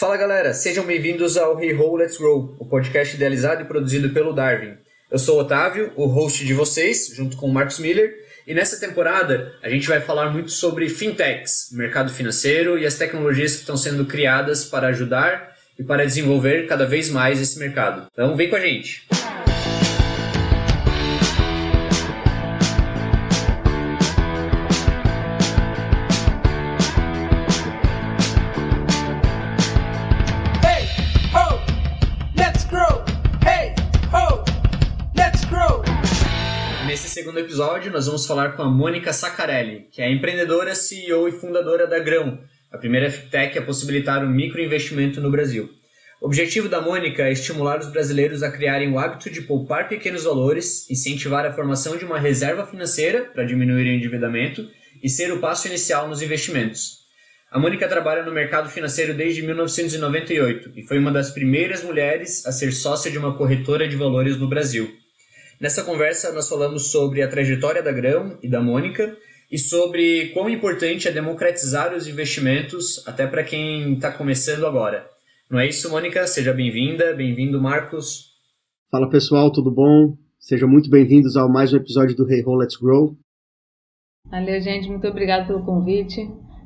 Fala galera, sejam bem-vindos ao Hey Ho Let's Grow, o podcast idealizado e produzido pelo Darwin. Eu sou o Otávio, o host de vocês, junto com o Marcos Miller, e nessa temporada a gente vai falar muito sobre fintechs, mercado financeiro e as tecnologias que estão sendo criadas para ajudar e para desenvolver cada vez mais esse mercado. Então vem com a gente! Nesse segundo episódio, nós vamos falar com a Mônica Sacarelli, que é empreendedora, CEO e fundadora da Grão, a primeira fintech a possibilitar o um microinvestimento no Brasil. O objetivo da Mônica é estimular os brasileiros a criarem o hábito de poupar pequenos valores, incentivar a formação de uma reserva financeira para diminuir o endividamento e ser o passo inicial nos investimentos. A Mônica trabalha no mercado financeiro desde 1998 e foi uma das primeiras mulheres a ser sócia de uma corretora de valores no Brasil. Nessa conversa, nós falamos sobre a trajetória da Grão e da Mônica e sobre quão importante é democratizar os investimentos até para quem está começando agora. Não é isso, Mônica? Seja bem-vinda, bem-vindo, Marcos. Fala pessoal, tudo bom? Sejam muito bem-vindos a mais um episódio do Hey Ho Let's Grow. Valeu, gente, muito obrigado pelo convite.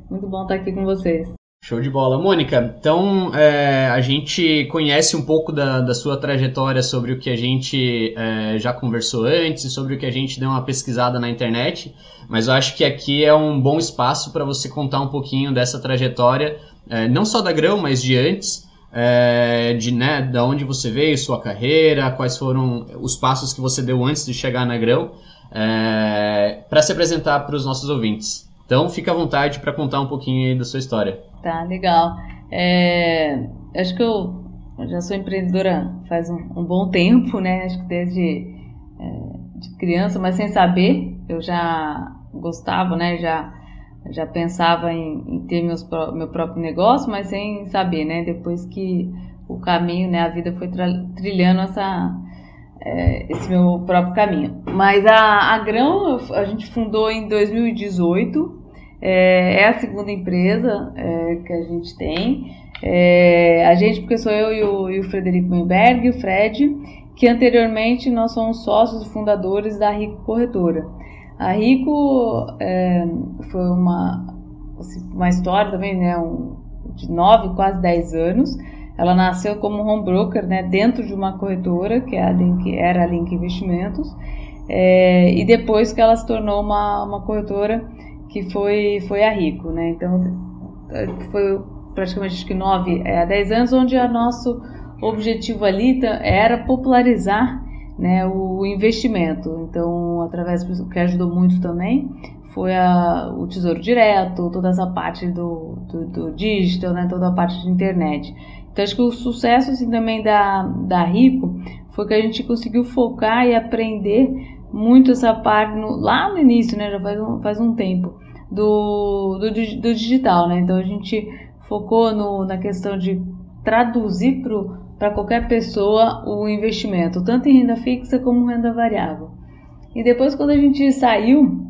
Muito bom estar aqui com vocês. Show de bola. Mônica, então é, a gente conhece um pouco da, da, sua trajetória sobre o que a gente é, já conversou antes, sobre o que a gente deu uma pesquisada na internet, mas eu acho que aqui é um bom espaço para você contar um pouquinho dessa trajetória, é, não só da Grão, mas de antes, é, de né, da onde você veio, sua carreira, quais foram os passos que você deu antes de chegar na Grão, é, para se apresentar para os nossos ouvintes. Então, fica à vontade para contar um pouquinho da sua história. Tá, legal. É, acho que eu já sou empreendedora faz um, um bom tempo, né? Acho que desde é, de criança, mas sem saber, eu já gostava, né? Já, já pensava em, em ter meus, meu próprio negócio, mas sem saber, né? Depois que o caminho, né? A vida foi trilhando essa, é, esse meu próprio caminho. Mas a, a Grão a gente fundou em 2018 é, é a segunda empresa é, que a gente tem. É, a gente, porque sou eu e o, e o Frederico Menberg e o Fred, que anteriormente nós somos sócios e fundadores da Rico Corretora. A Rico é, foi uma, assim, uma história também, né, um, de 9, quase 10 anos. Ela nasceu como home broker né, dentro de uma corretora, que é a Link, era a Link Investimentos, é, e depois que ela se tornou uma, uma corretora que foi, foi a Rico, né? Então, foi praticamente acho que 9 é, a 10 anos, onde o nosso objetivo ali era popularizar né, o investimento. Então, através do que ajudou muito também foi a, o Tesouro Direto, toda essa parte do, do, do, digital, né, toda a parte de internet. Então, acho que o sucesso assim, também da, da Rico foi que a gente conseguiu focar e aprender muito essa parte no, lá no início, né, já faz um, faz um tempo, do, do, do digital, né? Então a gente focou no, na questão de traduzir para qualquer pessoa o investimento, tanto em renda fixa como renda variável. E depois, quando a gente saiu,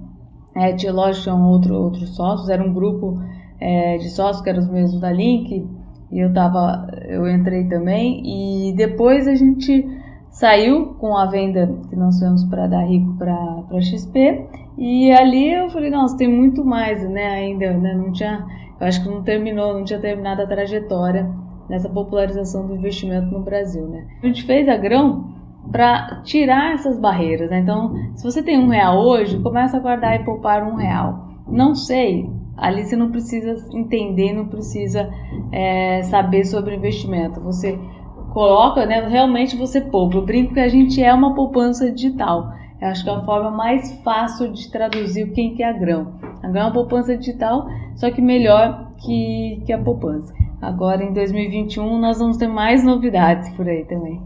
é, tinha lógico, tinham outro, outros sócios, era um grupo é, de sócios que eram os mesmos da Link, e eu tava, eu entrei também, e depois a gente saiu com a venda que nós fizemos para dar rico para XP, e ali eu falei, nossa, tem muito mais, né, ainda, né, não tinha, eu acho que não terminou, não tinha terminado a trajetória nessa popularização do investimento no Brasil, né. A gente fez a Grão para tirar essas barreiras, né? então, se você tem um real hoje, começa a guardar e poupar um real. Não sei, ali você não precisa entender, não precisa é, saber sobre investimento, você coloca, né, realmente você poupa. Eu brinco que a gente é uma poupança digital. Eu acho que é a forma mais fácil de traduzir o que é a grão. A grão é uma poupança digital, só que melhor que, que a poupança. Agora, em 2021, nós vamos ter mais novidades por aí também.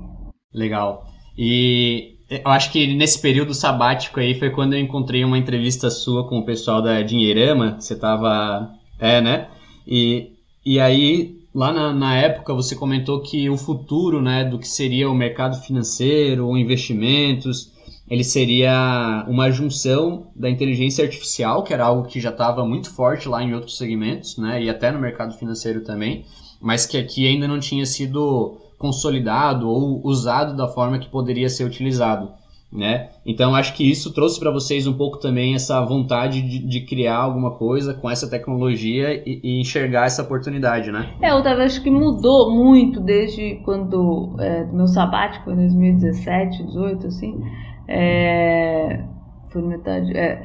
Legal. E eu acho que nesse período sabático aí foi quando eu encontrei uma entrevista sua com o pessoal da Dinheirama. Você tava. É, né? E, e aí, lá na, na época, você comentou que o futuro, né, do que seria o mercado financeiro, ou investimentos, ele seria uma junção da inteligência artificial, que era algo que já estava muito forte lá em outros segmentos, né, e até no mercado financeiro também, mas que aqui ainda não tinha sido consolidado ou usado da forma que poderia ser utilizado. Né? Então acho que isso trouxe para vocês um pouco também essa vontade de, de, criar alguma coisa com essa tecnologia e, e enxergar essa oportunidade, né? É, eu acho que mudou muito desde quando é, meu sabático em 2017, 18, assim, é, foi metade, é,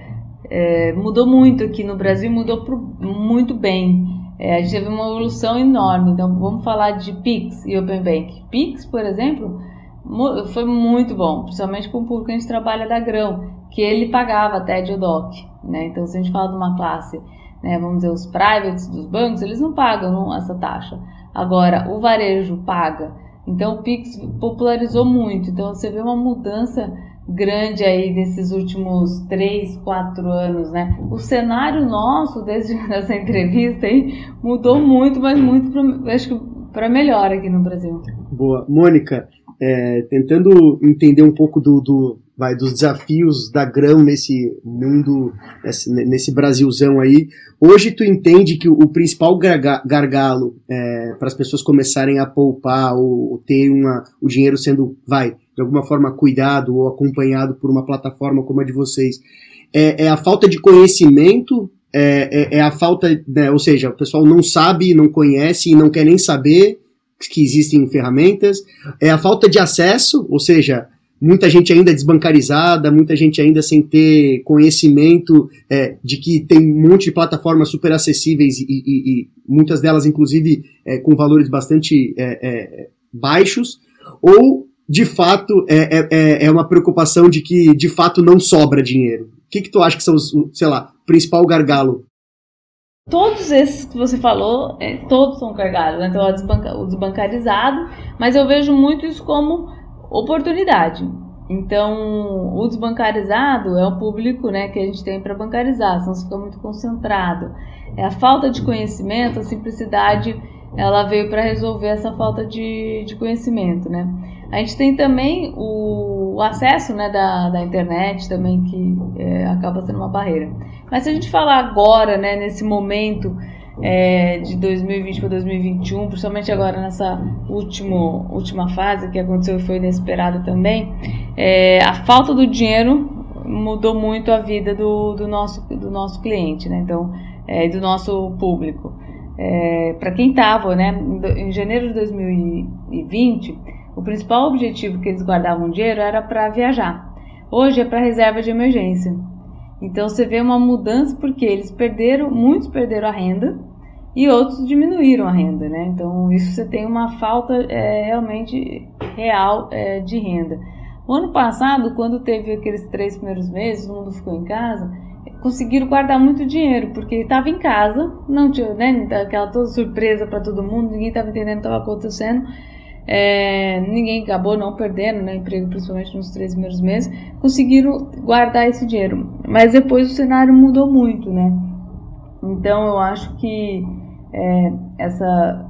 é, mudou muito aqui no Brasil, mudou pro, muito bem. É, a gente teve uma evolução enorme. Então vamos falar de Pix e Open Bank. Pix, por exemplo foi muito bom, principalmente com o público que a gente trabalha da Grão, que ele pagava até de DOC, né? Então, se a gente fala de uma classe, né, vamos dizer, os privates dos bancos, eles não pagam essa taxa. Agora, o varejo paga. Então, o Pix popularizou muito. Então, você vê uma mudança grande aí nesses últimos três, quatro anos, né? O cenário nosso, desde essa entrevista aí, mudou muito, mas muito, pra, acho que para melhor aqui no Brasil. Boa. Mônica, é, tentando entender um pouco do, do, vai, dos desafios da grão nesse mundo, nesse, nesse Brasilzão aí. Hoje tu entende que o, principal gargalo é, para as pessoas começarem a poupar ou, ou, ter uma, o dinheiro sendo, vai, de alguma forma cuidado ou acompanhado por uma plataforma como a de vocês, é, é a falta de conhecimento é, é, é, a falta, né, ou seja, o pessoal não sabe, não conhece e não quer nem saber, que existem ferramentas, é a falta de acesso, ou seja, muita gente ainda desbancarizada, muita gente ainda sem ter conhecimento é, de que tem um monte de plataformas super acessíveis e, e, e muitas delas, inclusive, é, com valores bastante é, é baixos, ou de fato é, é, é, é, uma preocupação de que de fato não sobra dinheiro. O que, que tu acha que são os, sei lá, principal gargalo Todos esses que você falou, é, todos são cargados, né? então o desbancarizado, mas eu vejo muito isso como oportunidade. Então, o desbancarizado é o público né, que a gente tem para bancarizar, senão você fica muito concentrado. É a falta de conhecimento, a simplicidade, ela veio para resolver essa falta de, de conhecimento, né? A gente tem também o, o acesso né, da, da internet também, que é, acaba sendo uma barreira. Mas se a gente falar agora, né, nesse momento é, de 2020 para 2021, principalmente agora nessa último, última fase que aconteceu e foi inesperada também, é, a falta do dinheiro mudou muito a vida do, do, nosso, do nosso cliente, né? Então, é, do nosso público. É, para quem estava, né, em janeiro de 2020, o principal objetivo que eles guardavam dinheiro era para viajar. Hoje é para reserva de emergência. Então você vê uma mudança porque eles perderam, muitos perderam a renda e outros diminuíram a renda, né? Então isso você tem uma falta é, realmente real é, de renda. O ano passado, quando teve aqueles três primeiros meses, o mundo ficou em casa, conseguiram guardar muito dinheiro, porque estava em casa, não tinha, né, aquela toda surpresa para todo mundo, ninguém estava entendendo o que estava acontecendo. É, ninguém acabou não perdendo né, emprego, principalmente nos três primeiros meses, conseguiram guardar esse dinheiro. Mas depois o cenário mudou muito, né? Então eu acho que é, essa,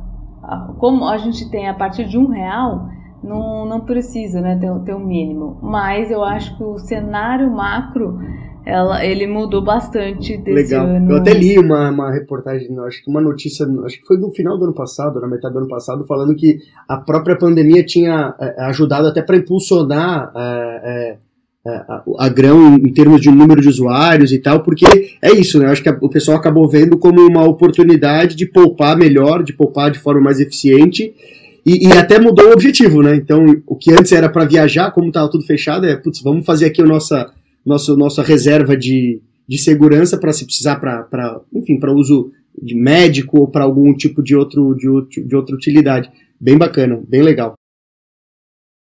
como a gente tem a partir de um real, não, não precisa né, ter, ter um mínimo. Mas eu acho que o cenário macro ela, ele mudou bastante desse Legal. ano. Eu até li uma, uma reportagem, acho que uma notícia, acho que foi no final do ano passado, na metade do ano passado, falando que a própria pandemia tinha é, ajudado até para impulsionar é, é, a, a, grão em termos de número de usuários e tal, porque é isso, né? Eu acho que a, o pessoal acabou vendo como uma oportunidade de poupar melhor, de poupar de forma mais eficiente. E, e até mudou o objetivo, né? Então, o que antes era para viajar, como estava tudo fechado, é, putz, vamos fazer aqui a nossa nosso, nossa reserva de, de segurança para se precisar para, enfim, para uso de médico ou para algum tipo de, outro, de, de outra utilidade. Bem bacana, bem legal.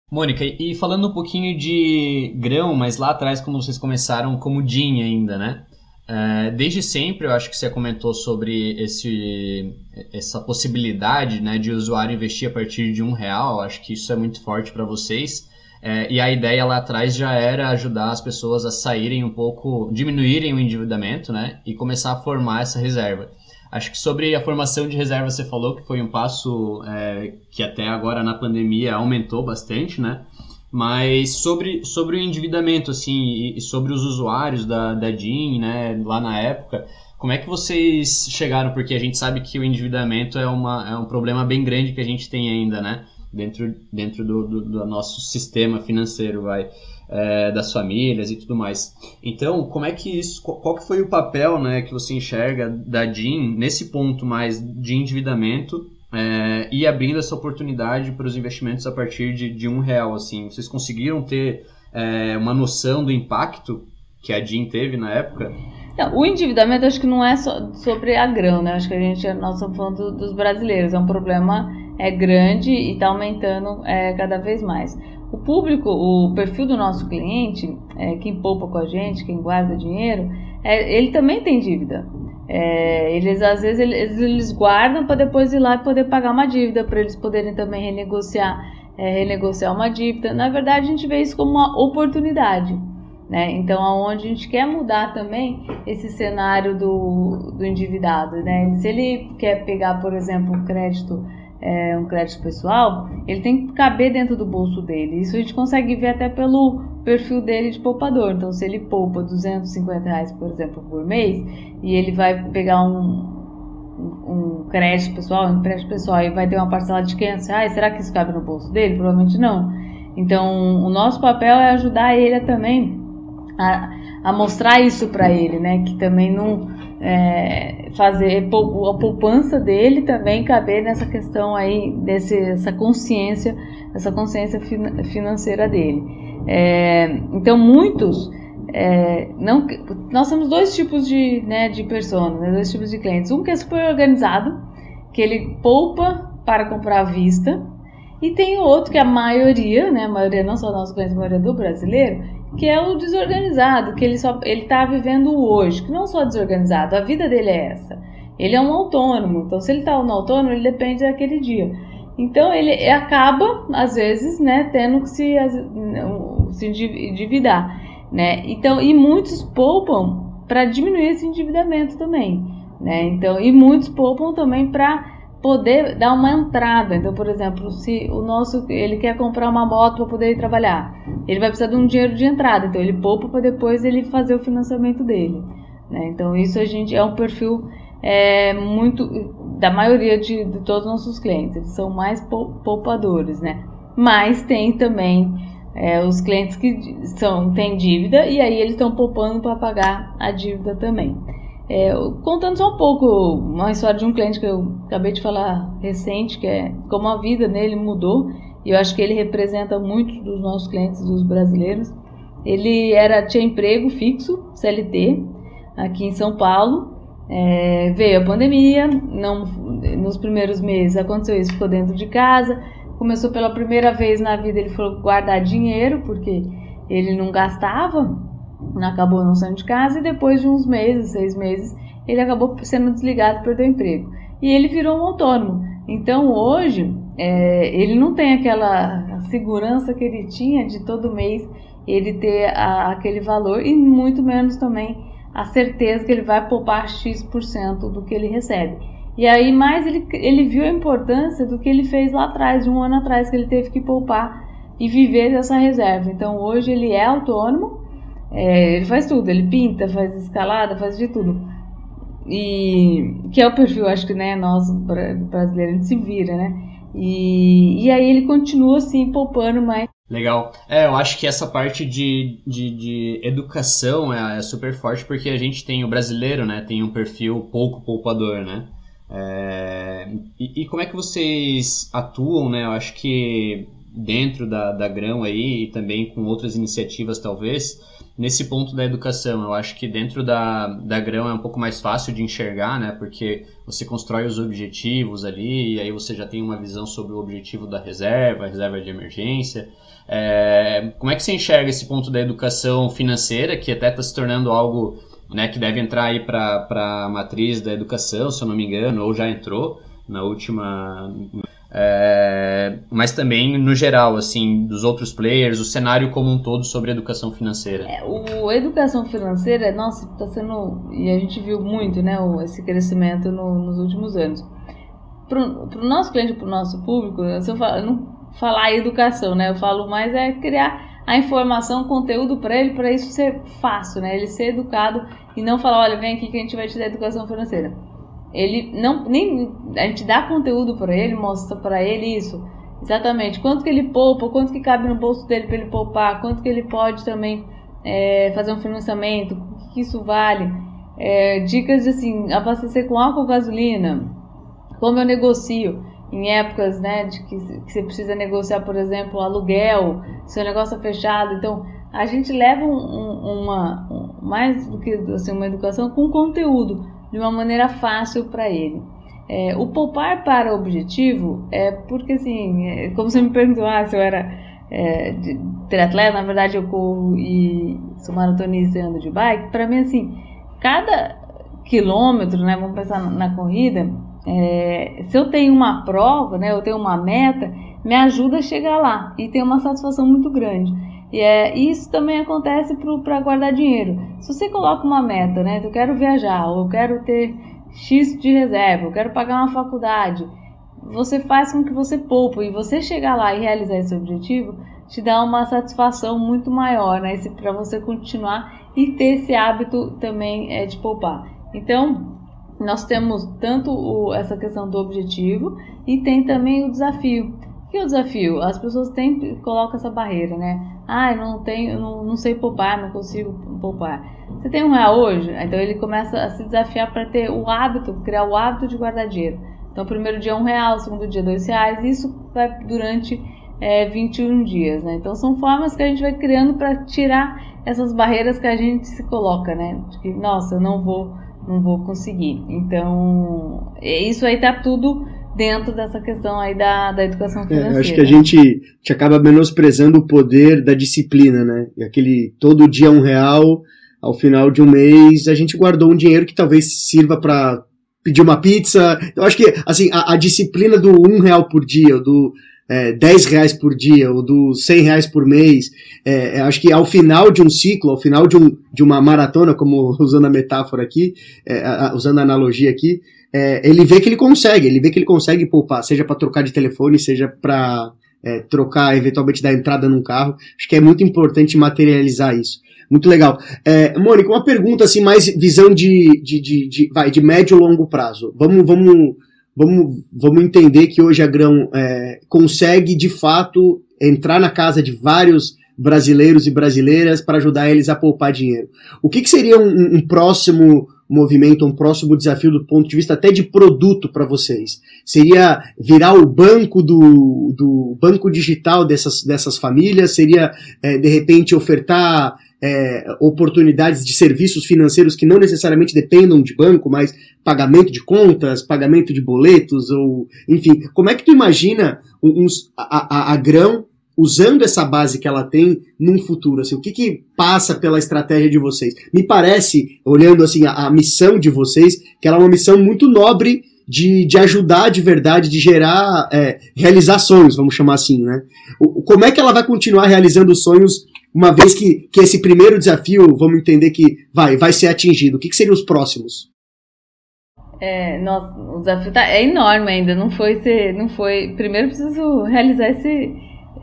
Mônica, e falando um pouquinho de grão, mas lá atrás, como vocês começaram como DIN ainda, né? É, desde sempre, eu acho que você comentou sobre esse, essa possibilidade né, de usuário investir a partir de um real. Eu acho que isso é muito forte para vocês. É, e a ideia lá atrás já era ajudar as pessoas a saírem um pouco, diminuírem o endividamento, né? E começar a formar essa reserva. Acho que sobre a formação de reserva você falou que foi um passo é, que até agora na pandemia aumentou bastante, né? Mas sobre, sobre o endividamento, assim, e, sobre os usuários da, da DIN, né, lá na época, Como é que vocês chegaram? Porque a gente sabe que o endividamento é, uma, é um problema bem grande que a gente tem ainda, né? Dentro, dentro do, do, do nosso sistema financeiro, vai. É, das famílias e tudo mais. Então, como é que isso, qual que foi o papel, né, que você enxerga da DIN nesse ponto mais de endividamento é, e abrindo essa oportunidade para os investimentos a partir de, de um real, assim, vocês conseguiram ter é, uma noção do impacto que a DIN teve na época? Não, o endividamento acho que não é só sobre a grão, né? Acho que a gente, nós estamos falando dos brasileiros, é um problema é grande e está aumentando é, cada vez mais. O público, o perfil do nosso cliente, é, quem poupa com a gente, quem guarda dinheiro, é, ele também tem dívida. É, eles às vezes eles, eles guardam para depois ir lá e poder pagar uma dívida, para eles poderem também renegociar, é, renegociar uma dívida. Na verdade, a gente vê isso como uma oportunidade. Né? Então, aonde a gente quer mudar também esse cenário do, do endividado, né? Se ele quer pegar, por exemplo, um crédito, é, um crédito pessoal, ele tem que caber dentro do bolso dele. Isso a gente consegue ver até pelo perfil dele de poupador. Então, se ele poupa 250 reais, por exemplo, por mês, e ele vai pegar um, um crédito pessoal, um empréstimo pessoal, e vai ter uma parcela de 500 reais, será que isso cabe no bolso dele? Provavelmente não. Então, o nosso papel é ajudar ele a também a, a mostrar isso para ele, né? Que também não é, fazer a poupança dele também caber nessa questão aí desse essa consciência, essa consciência financeira dele. É, então muitos é, não, nós temos dois tipos de, né, de pessoas, né, dois tipos de clientes. Um que é super organizado, que ele poupa para comprar à vista, e tem o outro que a maioria, né, a maioria não só nossos clientes, a maioria do brasileiro, que é o desorganizado, que ele só ele está vivendo hoje, que não só desorganizado, a vida dele é essa. Ele é um autônomo, então se ele está no autônomo, ele depende daquele dia. Então ele acaba, às vezes, né, tendo que se, se endividar, né? Então, e muitos poupam para diminuir esse endividamento também, né? Então, e muitos poupam também para poder dar uma entrada. Então, por exemplo, se o nosso ele quer comprar uma moto para poder ir trabalhar, ele vai precisar de um dinheiro de entrada, então ele poupa para depois ele fazer o financiamento dele. Né? Então, isso a gente é um perfil é, muito da maioria de, de todos os nossos clientes, eles são mais poupadores, né? Mas tem também é, os clientes que são têm dívida e aí eles estão poupando para pagar a dívida também. É, contando só um pouco uma história de um cliente que eu acabei de falar recente, que é como a vida dele mudou, e eu acho que ele representa muitos dos nossos clientes, dos brasileiros. Ele era tinha emprego fixo, CLT, aqui em São Paulo. É, veio a pandemia, não, nos primeiros meses aconteceu isso, ficou dentro de casa. Começou pela primeira vez na vida, ele falou guardar dinheiro, porque ele não gastava, acabou não saindo de casa e depois de uns meses, seis meses, ele acabou sendo desligado, perdeu o emprego. E ele virou um autônomo. Então hoje é, ele não tem aquela segurança que ele tinha de todo mês ele ter a, aquele valor e muito menos também a certeza que ele vai poupar X% do que ele recebe. E aí mais ele, ele viu a importância do que ele fez lá atrás, de um ano atrás, que ele teve que poupar e viver dessa reserva. Então hoje ele é autônomo, é, ele faz tudo, ele pinta, faz escalada, faz de tudo. E que é o perfil, acho que, né, nós brasileiros, a gente se vira, né? E, e aí ele continua assim, poupando mais. Legal. É, eu acho que essa parte de, de, de educação é, é, super forte porque a gente tem o brasileiro, né? Tem um perfil pouco poupador, né? É, e, e, como é que vocês atuam, né? Eu acho que dentro da, da Grão aí e também com outras iniciativas talvez, nesse ponto da educação. Eu acho que dentro da, da grão é um pouco mais fácil de enxergar, né? Porque você constrói os objetivos ali e aí você já tem uma visão sobre o objetivo da reserva, a reserva de emergência. É, como é que você enxerga esse ponto da educação financeira, que até está se tornando algo né, que deve entrar aí para a matriz da educação, se eu não me engano, ou já entrou na última é, mas também no geral, assim, dos outros players, o cenário como um todo sobre educação financeira. É, o educação financeira, nossa, está sendo e a gente viu muito, né, esse crescimento no, nos últimos anos. Para o nosso cliente, para o nosso público, se eu, falo, não falar educação, né, eu falo mais é criar a informação, o conteúdo para ele, para isso ser fácil, né, ele ser educado e não falar, olha, vem aqui que a gente vai te dar educação financeira. Ele não nem a gente dá conteúdo para ele, mostra para ele isso. Exatamente, quanto que ele poupa, quanto que cabe no bolso dele para ele poupar, quanto que ele pode também é, fazer um financiamento, o que isso vale. É, dicas de assim, abastecer com álcool gasolina, como eu negocio em épocas né, de que, que você precisa negociar, por exemplo, aluguel, seu negócio é fechado. Então, a gente leva um, um, uma, um, mais do que assim, uma educação com conteúdo, de uma maneira fácil para ele. É, o poupar para objetivo é porque, assim, é, como você me perguntou ah, se eu era é, de, triatleta, na verdade eu corro e sou maratonista e ando de bike, para mim, assim, cada quilômetro, né, vamos pensar na, na corrida, é, se eu tenho uma prova, né, eu tenho uma meta, me ajuda a chegar lá e tem uma satisfação muito grande. E é, isso também acontece para guardar dinheiro. Se você coloca uma meta, né, eu quero viajar, ou eu quero ter X de reserva, eu quero pagar uma faculdade, você faz com que você poupa e você chegar lá e realizar esse objetivo te dá uma satisfação muito maior, né, para você continuar e ter esse hábito também é, de poupar. Então, nós temos tanto o, essa questão do objetivo e tem também o desafio. É o desafio? As pessoas têm, colocam essa barreira, né? Ah, eu não tenho, não, não sei poupar, não consigo poupar. Você tem um real hoje? Então ele começa a se desafiar para ter o hábito, criar o hábito de guardar dinheiro. Então, primeiro dia é um real, segundo dia dois reais, isso vai durante é, 21 dias, né? Então, são formas que a gente vai criando para tirar essas barreiras que a gente se coloca, né? De que, nossa, eu não vou não vou conseguir. Então, é, isso aí tá tudo dentro dessa questão aí da, da educação financeira. É, eu acho que a gente, gente acaba menosprezando o poder da disciplina, né? E aquele todo dia um real, ao final de um mês, a gente guardou um dinheiro que talvez sirva para pedir uma pizza. Eu acho que, assim, a, a disciplina do um real por dia, do é, 10 reais por dia ou dos 100 reais por mês. É, é, acho que ao final de um ciclo, ao final de, um, de uma maratona, como usando a metáfora aqui, é, a, usando a analogia aqui, é, ele vê que ele consegue, ele vê que ele consegue poupar, seja para trocar de telefone, seja para é, trocar, eventualmente, dar entrada num carro. Acho que é muito importante materializar isso. Muito legal. É, Mônica, uma pergunta assim, mais visão de, de, de, de, vai, de médio e longo prazo. Vamos, vamos vamos, vamos entender que hoje a Grão é, consegue de fato entrar na casa de vários brasileiros e brasileiras para ajudar eles a poupar dinheiro. O que, que seria um, um, próximo movimento, um próximo desafio do ponto de vista até de produto para vocês? Seria virar o banco do, do banco digital dessas, dessas famílias? Seria é, de repente ofertar é, oportunidades de serviços financeiros que não necessariamente dependam de banco, mas pagamento de contas, pagamento de boletos, ou enfim, como é que tu imagina uns, a, a, a grão usando essa base que ela tem num futuro? Assim, o que, que passa pela estratégia de vocês? Me parece, olhando assim a, a missão de vocês, que ela é uma missão muito nobre de, de ajudar de verdade, de gerar, é, realizar sonhos, vamos chamar assim, né? O, como é que ela vai continuar realizando sonhos uma vez que, que esse primeiro desafio, vamos entender que vai, vai ser atingido? O que, que seriam os próximos? É, nossa, o desafio tá, é enorme ainda, não foi ser, não foi. Primeiro preciso realizar esse,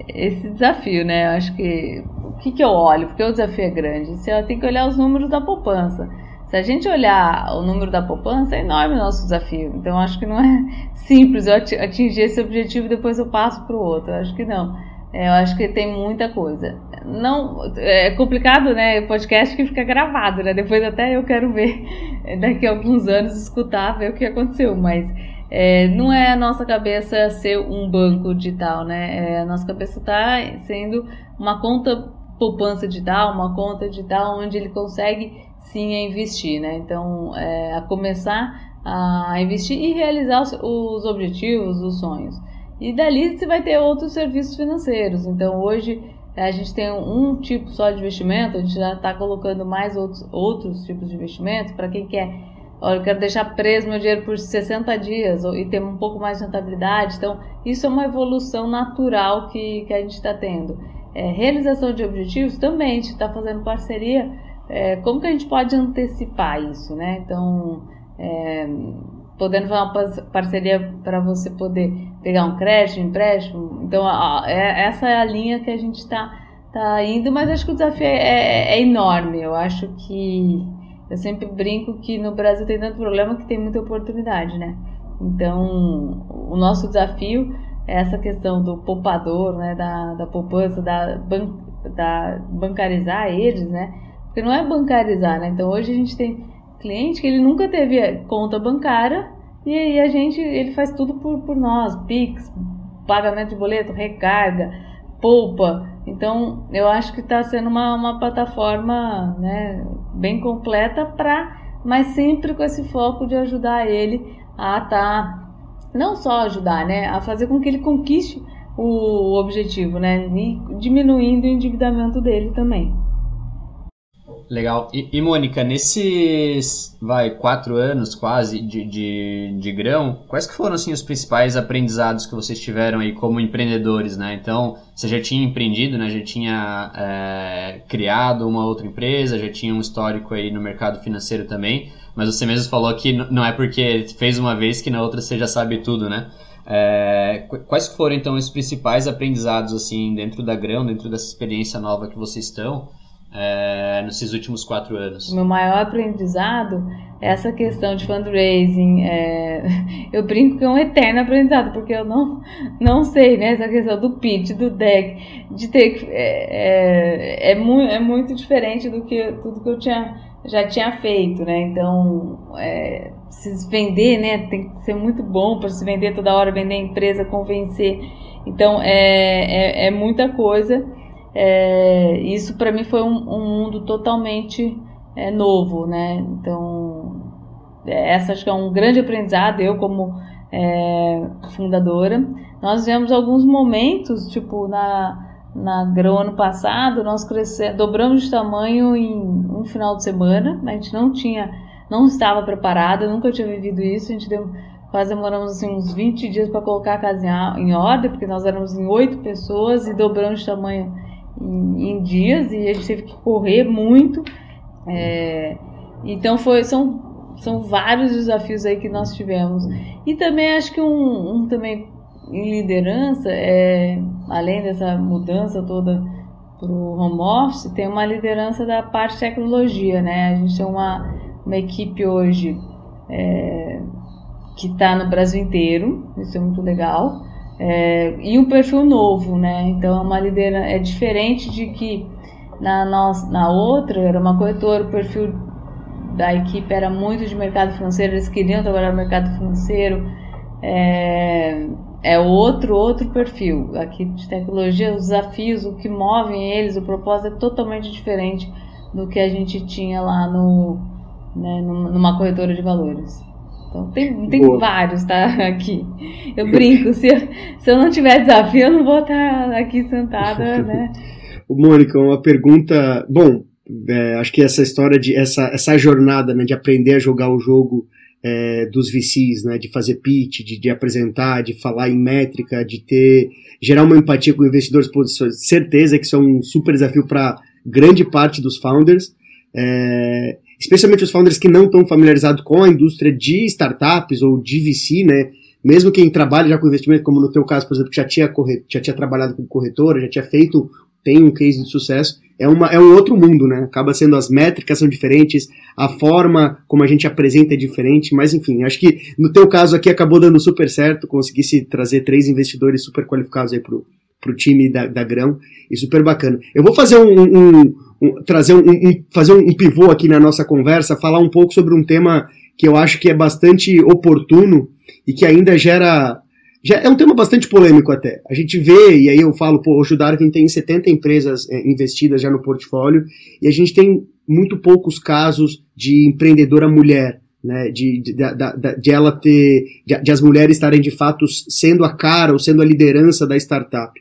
esse desafio, né? Eu acho que o que, que eu olho, porque o desafio é grande. Você tem que olhar os números da poupança. Se a gente olhar o número da poupança, é enorme o nosso desafio. Então, acho que não é simples eu atingir esse objetivo e depois eu passo para o outro. Eu acho que não. É, eu acho que tem muita coisa. Não, é complicado, né? Podcast que fica gravado, né? Depois até eu quero ver daqui a alguns anos escutar, ver o que aconteceu, mas é, não é a nossa cabeça ser um banco digital, né? É, a nossa cabeça está sendo uma conta poupança digital, uma conta digital onde ele consegue sim investir, né? Então, é, a começar a investir e realizar os, os objetivos, os sonhos. E dali você vai ter outros serviços financeiros. Então hoje a gente tem um tipo só de investimento, a gente já está colocando mais outros, outros tipos de investimento para quem quer. Olha, eu quero deixar preso meu dinheiro por 60 dias e ter um pouco mais de rentabilidade. Então, isso é uma evolução natural que, que a gente está tendo. É, realização de objetivos também, a gente está fazendo parceria. É, como que a gente pode antecipar isso, né? Então, é, podendo fazer uma parceria para você poder pegar um crédito, um empréstimo. Então, a, é, essa é a linha que a gente está tá indo, mas acho que o desafio é, é, é, enorme. Eu acho que eu sempre brinco que no Brasil tem tanto problema que tem muita oportunidade, né? Então, o nosso desafio é essa questão do poupador, né, da, da poupança, da, ban, da bancarizar eles, né? Porque não é bancarizar, né? Então, hoje a gente tem cliente que ele nunca teve conta bancária e aí a gente, ele faz tudo por, por nós, Pix, pagamento de boleto, recarga, poupa. Então, eu acho que está sendo uma, uma plataforma né, bem completa para, mas sempre com esse foco de ajudar ele a tá não só ajudar, né, a fazer com que ele conquiste o objetivo, né, e diminuindo o endividamento dele também. Legal. E, e, Mônica, nesses, vai, quatro anos quase de, de, de grão, quais que foram, assim, os principais aprendizados que vocês tiveram aí como empreendedores, né? Então, você já tinha empreendido, né? Já tinha é, criado uma outra empresa, já tinha um histórico aí no mercado financeiro também, mas você mesmo falou que não é porque fez uma vez que na outra você já sabe tudo, né? É, quais foram, então, os principais aprendizados, assim, dentro da grão, dentro dessa experiência nova que vocês estão? É, nesses últimos quatro anos? Meu maior aprendizado é essa questão de fundraising. É, eu brinco que é um eterno aprendizado, porque eu não, não sei, né? Essa questão do pitch, do deck, de ter. É, é, é, muito, é muito diferente do que tudo que eu tinha, já tinha feito, né? Então, é, se vender, né? Tem que ser muito bom para se vender toda hora, vender a empresa, convencer. Então, é, é, é muita coisa. É, isso para mim foi um, um mundo totalmente é, novo, né? Então, é, essa acho que é um grande aprendizado, eu como é, fundadora. Nós tivemos alguns momentos, tipo, na, na Grão ano passado, nós crescemos, dobramos de tamanho em um final de semana, a gente não tinha, não estava preparada, nunca tinha vivido isso, a gente deu, quase demoramos assim, uns 20 dias para colocar a casa em, em ordem, porque nós éramos em oito pessoas e dobramos de tamanho em, em dias e a gente teve que correr muito. É, então foi, são, são vários desafios aí que nós tivemos. E também acho que um, um também em liderança, é, além dessa mudança toda para o home office, tem uma liderança da parte de tecnologia, né? A gente tem uma, uma equipe hoje é, que está no Brasil inteiro, isso é muito legal. É, e um perfil novo, né? Então, é uma liderança é diferente de que na, nossa, na outra era uma corretora, o perfil da equipe era muito de mercado financeiro, eles queriam trabalhar no mercado financeiro. É, é outro outro perfil. Aqui de tecnologia, os desafios, o que movem eles, o propósito é totalmente diferente do que a gente tinha lá no, né, numa corretora de valores. Então tem, tem vários, tá? Aqui. Eu brinco, se eu, se eu não tiver desafio, eu não vou estar aqui sentada, né? Mônica, uma pergunta. Bom, é, acho que essa história de essa, essa jornada né, de aprender a jogar o jogo é, dos VCs, né, de fazer pitch, de, de, apresentar, de falar em métrica, de ter gerar uma empatia com investidores, por certeza que isso é um super desafio para grande parte dos founders. É, especialmente os founders que não estão familiarizados com a indústria de startups ou de VC, né? Mesmo quem trabalha já com investimento, como no teu caso, por exemplo, que já tinha, corre, já tinha trabalhado com corretora, já tinha feito, tem um case de sucesso, é, uma, é um outro mundo, né? Acaba sendo as métricas são diferentes, a forma como a gente apresenta é diferente, mas enfim, acho que no teu caso aqui acabou dando super certo, conseguisse trazer três investidores super qualificados aí pro, pro time da, da Grão, e super bacana. Eu vou fazer um, um, trazer um, um, fazer um pivô aqui na nossa conversa, falar um pouco sobre um tema que eu acho que é bastante oportuno e que ainda gera já é um tema bastante polêmico até. A gente vê, e aí eu falo, pô, hoje o Darwin tem 70 empresas é, investidas já no portfólio, e a gente tem muito poucos casos de empreendedora mulher né, de, de, de, de, ela ter, de, de, as mulheres estarem de fato sendo a cara ou sendo a liderança da startup.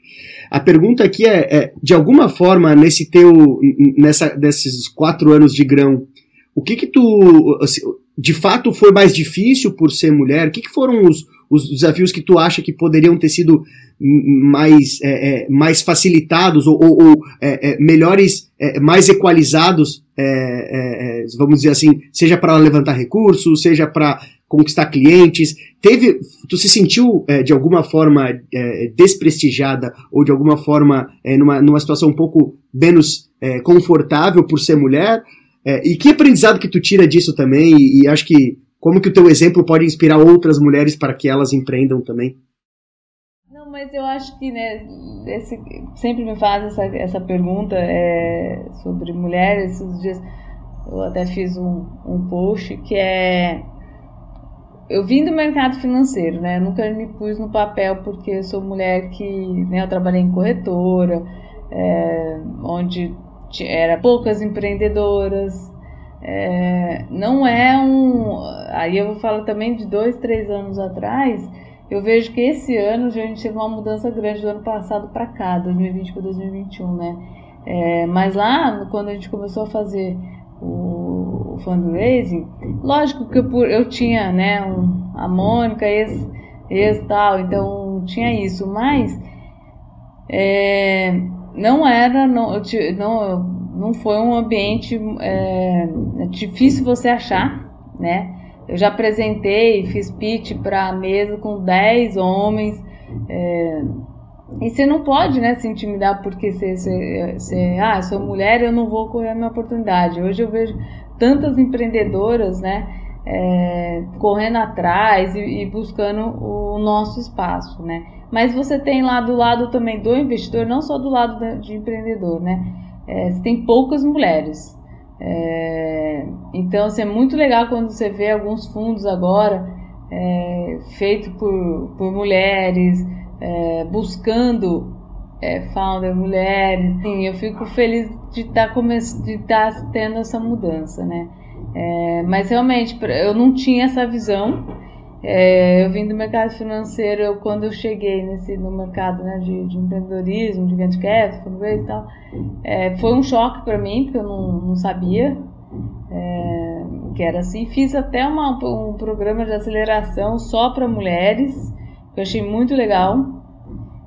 A pergunta aqui é, é de alguma forma, nesse teu, nessa, nesses quatro anos de grão, o que que tu, assim, de fato foi mais difícil por ser mulher? O que que foram os, os desafios que tu acha que poderiam ter sido mais, é, é, mais facilitados ou, ou, ou é, é melhores, é, mais equalizados, vamos dizer assim, seja para levantar recursos, seja para conquistar clientes. Teve, tu se sentiu de alguma forma desprestigiada ou de alguma forma numa, numa situação um pouco menos confortável por ser mulher? É, e que aprendizado que tu tira disso também? E, e, acho que como que o teu exemplo pode inspirar outras mulheres para que elas empreendam também? Não, mas eu acho que né, esse, sempre me faz essa, essa pergunta é, sobre mulheres. Esses dias eu até fiz um, um post que é eu vim do mercado financeiro, né? Nunca me pus no papel porque sou mulher que, né, eu trabalhei em corretora, é, onde era poucas empreendedoras. É, não é um. Aí eu vou falar também de dois, três anos atrás. Eu vejo que esse ano a gente teve uma mudança grande do ano passado para cá, 2020 para 2021, né? É, mas lá, quando a gente começou a fazer o, o fundraising, lógico que eu, eu tinha, né, um, a Mônica, esse, esse tal, então tinha isso, mas é, não era, não, não, não foi um ambiente é, difícil você achar, né? Eu já apresentei, fiz pitch para mesa com 10 homens. É, e você não pode, né, se intimidar porque você, você, você, ah, sou mulher, eu não vou correr a minha oportunidade. Hoje eu vejo tantas empreendedoras, né, é, correndo atrás e, e, buscando o nosso espaço, né. Mas você tem lá do lado também do investidor, não só do lado de empreendedor, né, é, você tem poucas mulheres. É, então, assim, é muito legal quando você vê alguns fundos agora é, feitos por, por mulheres, é, buscando é, founder mulheres. Sim, eu fico feliz de estar tá de tá tendo essa mudança, né? É, mas realmente eu não tinha essa visão. É, eu vim do mercado financeiro, eu, quando eu cheguei nesse, no mercado né, de, de empreendedorismo, de venture capital, e tal, é, foi um choque para mim, porque eu não, não sabia é, que era assim. Fiz até uma, um programa de aceleração só para mulheres, que eu achei muito legal,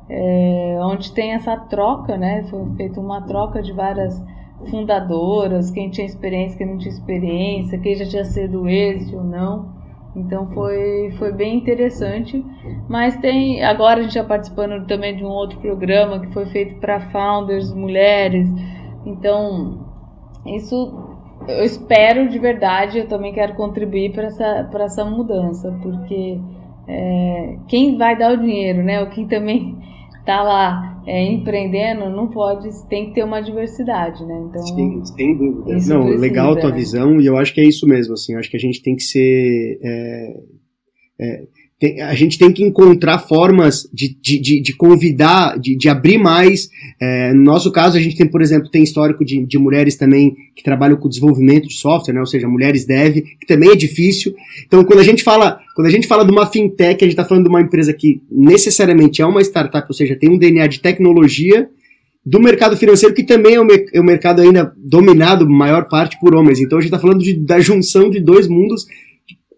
é, onde tem essa troca, né? Foi feita uma troca de várias fundadoras, quem tinha experiência, quem não tinha experiência, quem já tinha sido êxito ou não. Então foi, foi bem interessante. Mas tem. Agora a gente está participando também de um outro programa que foi feito para founders, mulheres. Então, isso eu espero de verdade, eu também quero contribuir para essa, essa mudança, porque é, quem vai dar o dinheiro, né? O que também está lá é, empreendendo não pode, tem que ter uma diversidade, né? Então, Sim, sem dúvida. Não, precisa, legal a tua né? visão e eu acho que é isso mesmo, assim, eu acho que a gente tem que ser é, é, tem, a gente tem que encontrar formas de, de, de, de convidar, de, de abrir mais. É, no nosso caso, a gente tem, por exemplo, tem histórico de, de mulheres também que trabalham com desenvolvimento de software, né? ou seja, mulheres dev, que também é difícil. Então, quando a gente fala, quando a gente fala de uma fintech, a gente está falando de uma empresa que necessariamente é uma startup, ou seja, tem um DNA de tecnologia, do mercado financeiro, que também é um, é um mercado ainda dominado, maior parte, por homens. Então a gente está falando de, da junção de dois mundos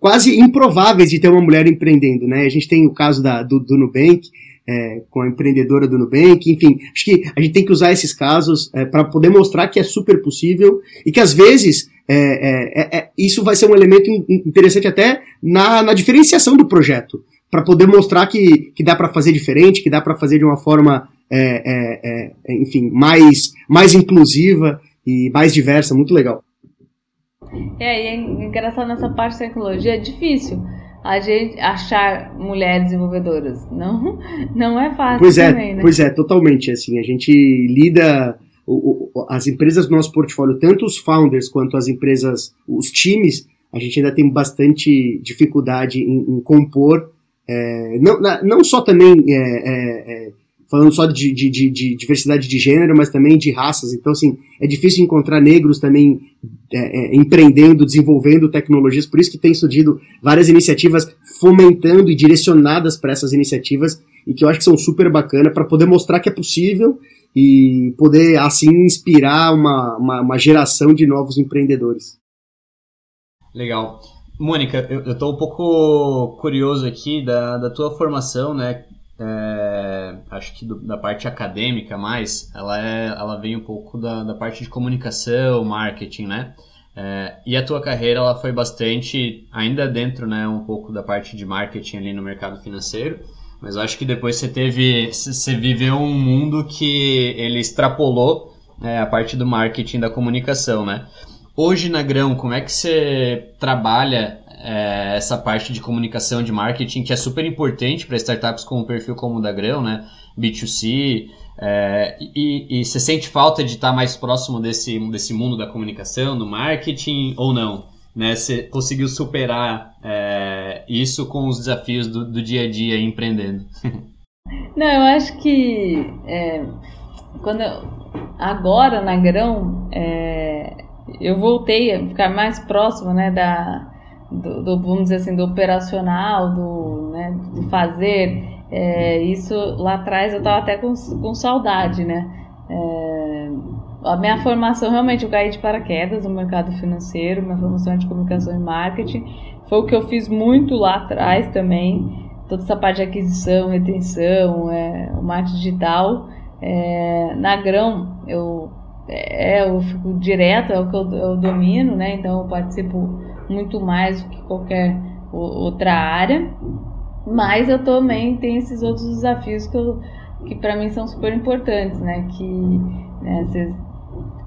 quase improváveis de ter uma mulher empreendendo, né? A gente tem o caso da, do, do Nubank, é, com a empreendedora do Nubank, enfim, acho que a gente tem que usar esses casos é, para poder mostrar que é super possível e que às vezes é, é, é, é isso vai ser um elemento interessante até na, na diferenciação do projeto, para poder mostrar que, que dá para fazer diferente, que dá para fazer de uma forma, enfim, mais, mais inclusiva e mais diversa, muito legal. É, e é engraçado nessa parte de tecnologia, é difícil a gente achar mulheres desenvolvedoras. Não, não é fácil pois é, também, né? Pois é, totalmente. Assim, a gente lida o, o, as empresas do nosso portfólio, tanto os founders quanto as empresas, os times, a gente ainda tem bastante dificuldade em, em compor. É, não, não só também é, é, é falando só de, de, de, de, diversidade de gênero, mas também de raças. Então, assim, é difícil encontrar negros também é, é, empreendendo, desenvolvendo tecnologias, por isso que tem surgido várias iniciativas fomentando e direcionadas para essas iniciativas, e que eu acho que são super bacanas para poder mostrar que é possível e poder, assim, inspirar uma, uma, uma geração de novos empreendedores. Legal. Mônica, eu estou um pouco curioso aqui da, da tua formação, né? É, acho que do, da parte acadêmica mais, ela, é, ela vem um pouco da, da parte de comunicação, marketing, né? É, e a tua carreira ela foi bastante, ainda dentro, né, um pouco da parte de marketing ali no mercado financeiro, mas acho que depois você teve, você viveu um mundo que ele extrapolou é, a parte do marketing da comunicação, né? hoje na Grão, como é que você trabalha é, essa parte de comunicação, de marketing, que é super importante para startups com um perfil como o da Grão, né? B2C, é, e, e, você sente falta de estar mais próximo desse, desse mundo da comunicação, do marketing, ou não? Né? Você conseguiu superar é, isso com os desafios do, do, dia a dia empreendendo? Não, eu acho que é, quando eu, agora na Grão é, eu voltei a ficar mais próximo né, da, do, do, vamos dizer assim, do operacional, do, né, do fazer é, isso lá atrás eu estava até com, com saudade, né? É, a minha formação realmente eu caí de paraquedas no mercado financeiro, minha formação é de comunicação e marketing. Foi o que eu fiz muito lá atrás também, toda essa parte de aquisição, retenção, é, o marketing digital. É, na Grão eu, é, eu fico direto, é o que eu, eu domino, né? Então eu participo muito mais do que qualquer outra área. Mas eu também tenho esses outros desafios que, que para mim são super importantes, né? Que né,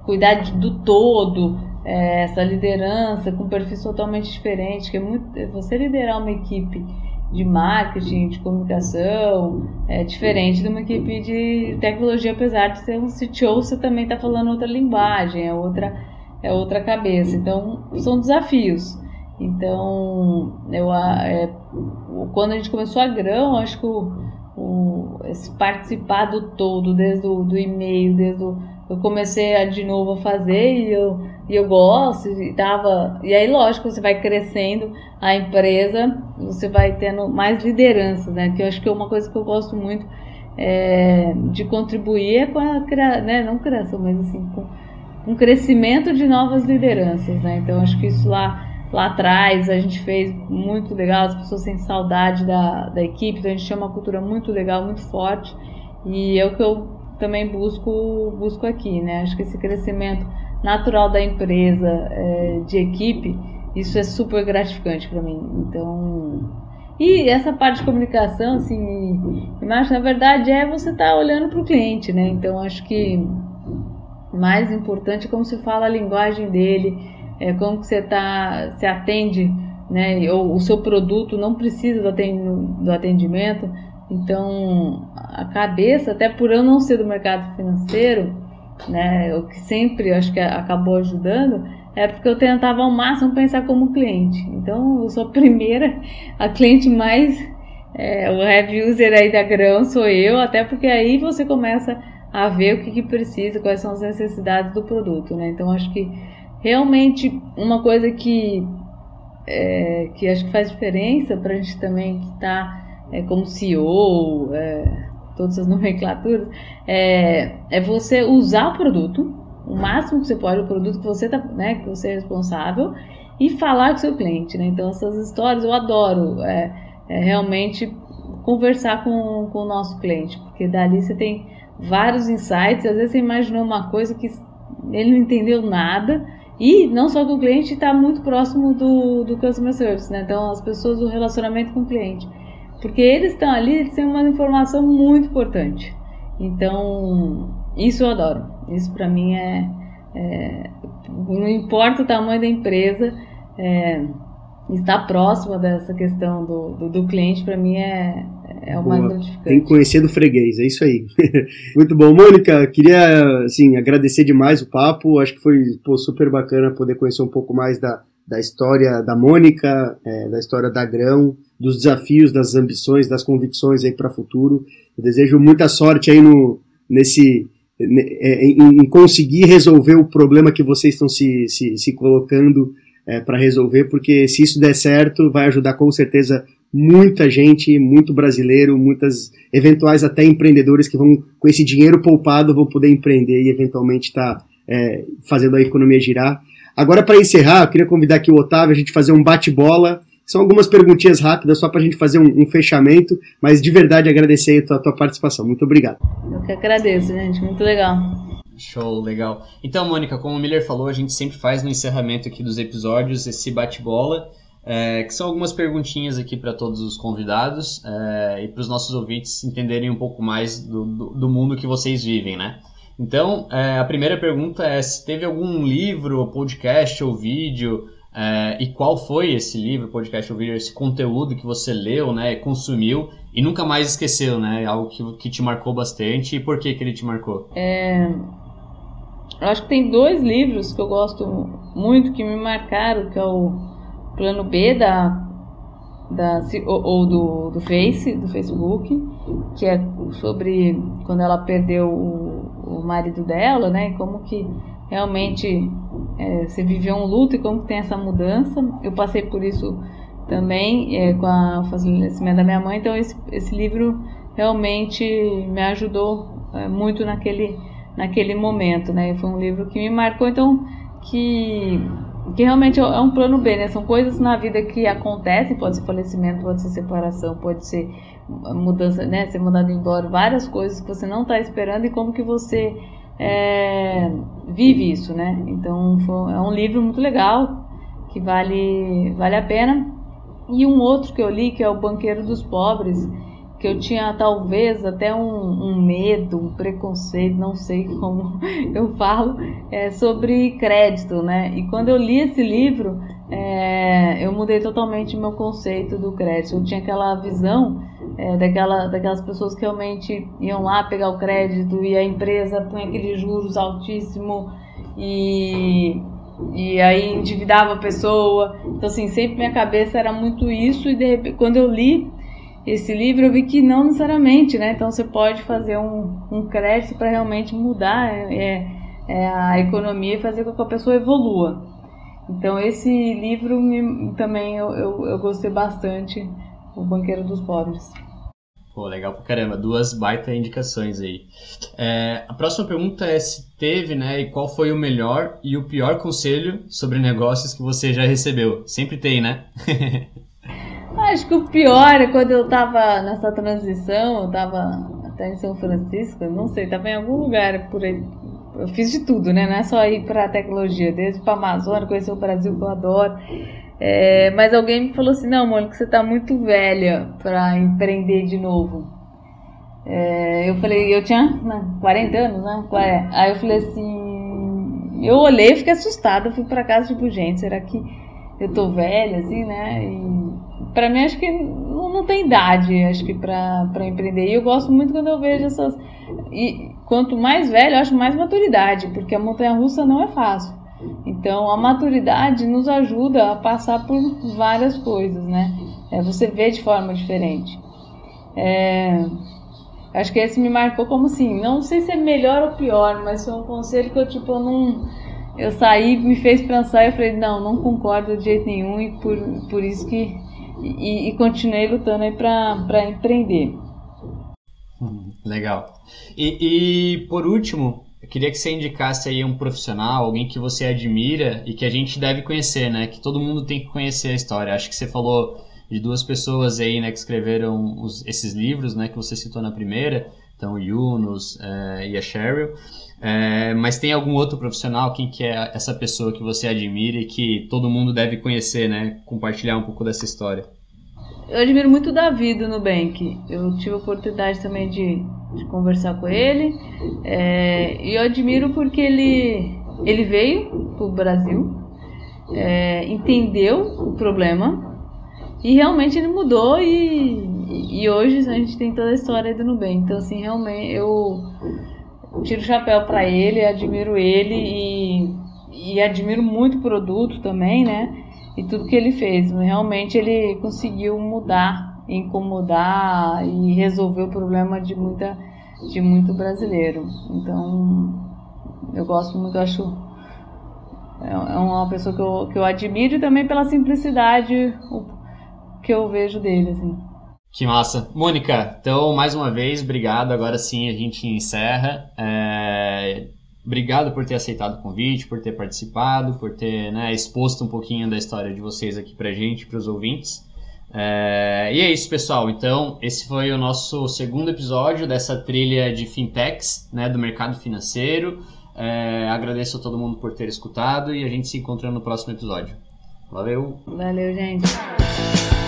cuidar de, do todo, é, essa liderança com um perfil totalmente diferente, que é muito você liderar uma equipe de marketing, de comunicação, é diferente de uma equipe de tecnologia, apesar de ser um CTO, você também está falando outra linguagem, é outra, é outra cabeça. Então, são desafios. Então, eu, é, quando a gente começou a grão, acho que o, o, esse participar do todo, desde o do e-mail, desde o, eu comecei a, de novo a fazer e eu, e eu gosto e tava e aí lógico você vai crescendo a empresa você vai tendo mais liderança né que eu acho que é uma coisa que eu gosto muito é, de contribuir é com a né não criação mas assim com, o crescimento de novas lideranças né então acho que isso lá lá atrás a gente fez muito legal, as pessoas têm saudade da, da equipe, então a gente tinha uma cultura muito legal, muito forte, e é o que eu também busco, busco aqui, né? Acho que esse crescimento natural da empresa, é, de equipe, isso é super gratificante para mim. Então, e essa parte de comunicação, assim, imagem, na verdade é você estar tá olhando para o cliente, né? Então, acho que mais importante é como se fala a linguagem dele, é, como que você tá, se atende, né? Ou o seu produto não precisa do atendimento. Então, a cabeça, até por eu não ser do mercado financeiro, né, o que sempre acho que acabou ajudando, é porque eu tentava ao máximo pensar como cliente. Então, eu sou a primeira, a cliente mais, é, o heavy user aí da grão sou eu, até porque aí você começa a ver o que, que precisa, quais são as necessidades do produto, né? Então, acho que realmente uma coisa que é, que acho que faz diferença para a gente também que está é, como CEO, é, todas as nomenclaturas, é, é você usar o produto, o máximo que você pode, o produto que você, tá, né, que você é responsável, e falar com o seu cliente. Né? Então, essas histórias eu adoro é, é realmente conversar com, com o nosso cliente, porque dali você tem vários insights, às vezes você imaginou uma coisa que ele não entendeu nada, e não só que o cliente está muito próximo do, do customer service, né? Então, as pessoas, o relacionamento com o cliente. Porque eles estão ali, eles têm uma informação muito importante. Então, isso eu adoro. Isso para mim é, é, Não importa o tamanho da empresa, é, estar próximo dessa questão do, do, do cliente, para mim é, é o mais gratificante. Tem que conhecer do freguês, é isso aí. Muito bom. Mônica, queria assim, agradecer demais o papo. Acho que foi pô, super bacana poder conhecer um pouco mais da, da história da Mônica, é, da história da Grão, dos desafios, das ambições, das convicções aí para o futuro. Eu desejo muita sorte aí no, nesse, é, em, em conseguir resolver o problema que vocês estão se, se, se colocando é, para resolver, porque se isso der certo, vai ajudar com certeza muita gente, muito brasileiro, muitas eventuais até empreendedores que vão, com esse dinheiro poupado, vão poder empreender e eventualmente estar tá, é, fazendo a economia girar. Agora, para encerrar, eu queria convidar aqui o Otávio a gente fazer um bate-bola. São algumas perguntinhas rápidas só para a gente fazer um, um, fechamento, mas de verdade agradecer a tua, a tua participação. Muito obrigado. Eu que agradeço, gente. Muito legal. Show, legal. Então, Mônica, como o Miller falou, a gente sempre faz no encerramento aqui dos episódios esse bate-bola. É, que são algumas perguntinhas aqui para todos os convidados é, e para os nossos ouvintes entenderem um pouco mais do, do, do, mundo que vocês vivem, né? Então, é, a primeira pergunta é se teve algum livro, podcast ou vídeo, é, e qual foi esse livro, podcast ou vídeo, esse conteúdo que você leu, né, consumiu e nunca mais esqueceu, né? Algo que, que te marcou bastante e por que, que ele te marcou? É, eu acho que tem dois livros que eu gosto muito, que me marcaram, que é o Plano B da da, ou, do, do Face, do Facebook, que é sobre quando ela perdeu o, o marido dela, né? Como que realmente é, você viveu um luto e como que tem essa mudança. Eu passei por isso também é, com a falecimento da minha mãe, então esse, esse livro realmente me ajudou é, muito naquele, naquele momento, né? Foi um livro que me marcou, então que que realmente é um plano B, né? São coisas na vida que acontecem, pode ser falecimento, pode ser separação, pode ser mudança, né? Ser mandado embora, várias coisas que você não está esperando e como que você é, vive isso, né? Então foi, é um livro muito legal que vale vale a pena. E um outro que eu li que é o Banqueiro dos Pobres que eu tinha talvez até um, um, medo, um preconceito, não sei como eu falo, é, sobre crédito, né? E quando eu li esse livro, é, eu mudei totalmente meu conceito do crédito. Eu tinha aquela visão é, daquela, daquelas pessoas que realmente iam lá pegar o crédito e a empresa põe aqueles juros altíssimos e e aí endividava a pessoa. Então, assim, sempre minha cabeça era muito isso. E de repente, quando eu li esse livro, eu vi que não necessariamente, né? Então você pode fazer um, um crédito para realmente mudar é, é, a economia e fazer com que a pessoa evolua. Então esse livro me, também eu, eu, eu, gostei bastante, O Banqueiro dos Pobres. Pô, legal pra caramba, duas baita indicações aí. É, a próxima pergunta é se teve, né, e qual foi o melhor e o pior conselho sobre negócios que você já recebeu. Sempre tem, né? Acho que o pior é quando eu tava nessa transição, eu tava até em São Francisco, não sei, tava em algum lugar por aí. Eu fiz de tudo, né? Não é só ir pra tecnologia, desde pra Amazônia, conhecer o Brasil que eu adoro. É, mas alguém me falou assim: não, Mônica, você tá muito velha pra empreender de novo. É, eu falei, eu tinha né, 40 anos, né? É? Aí eu falei assim. Eu olhei fiquei assustada, fui pra casa, tipo, gente, será que eu tô velha, assim, né? E para mim acho que não, tem idade, acho que para empreender. E eu gosto muito quando eu vejo essas e quanto mais velho, eu acho mais maturidade, porque a montanha russa não é fácil. Então a maturidade nos ajuda a passar por várias coisas, né? É, você vê de forma diferente. É, acho que esse me marcou como assim, não sei se é melhor ou pior, mas foi um conselho que eu tipo eu não eu saí, me fez pensar e eu falei, não, não concordo de jeito nenhum e por, por isso que e, e continuei lutando aí para empreender. Legal. E, e por último, eu queria que você indicasse aí um profissional, alguém que você admira e que a gente deve conhecer, né? Que todo mundo tem que conhecer a história. Acho que você falou de duas pessoas aí, né, que escreveram os, esses livros, né, que você citou na primeira, então Yunus é, e a Cheryl. É, mas tem algum outro profissional, quem que é essa pessoa que você admira e que todo mundo deve conhecer, né? Compartilhar um pouco dessa história. Eu admiro muito o Davi do Nubank. Eu tive a oportunidade também de, de conversar com ele. É, e eu admiro porque ele, ele veio para o Brasil, é, entendeu o problema e realmente ele mudou e, e hoje a gente tem toda a história do Nubank. Então, assim, realmente eu tiro o chapéu para ele, admiro ele e, e admiro muito o produto também, né? E tudo que ele fez. Realmente ele conseguiu mudar, incomodar e resolver o problema de muita de muito brasileiro. Então, eu gosto muito, acho é, é uma pessoa que eu, que eu admiro e também pela simplicidade que eu vejo dele, assim. Que massa. Mônica, então, mais uma vez, obrigado. Agora sim a gente encerra. É... Obrigado por ter aceitado o convite, por ter participado, por ter né, exposto um pouquinho da história de vocês aqui pra gente, pros ouvintes. É... E é isso, pessoal. Então, esse foi o nosso segundo episódio dessa trilha de fintechs, né, do mercado financeiro. É... Agradeço a todo mundo por ter escutado e a gente se encontra no próximo episódio. Valeu! Valeu, gente!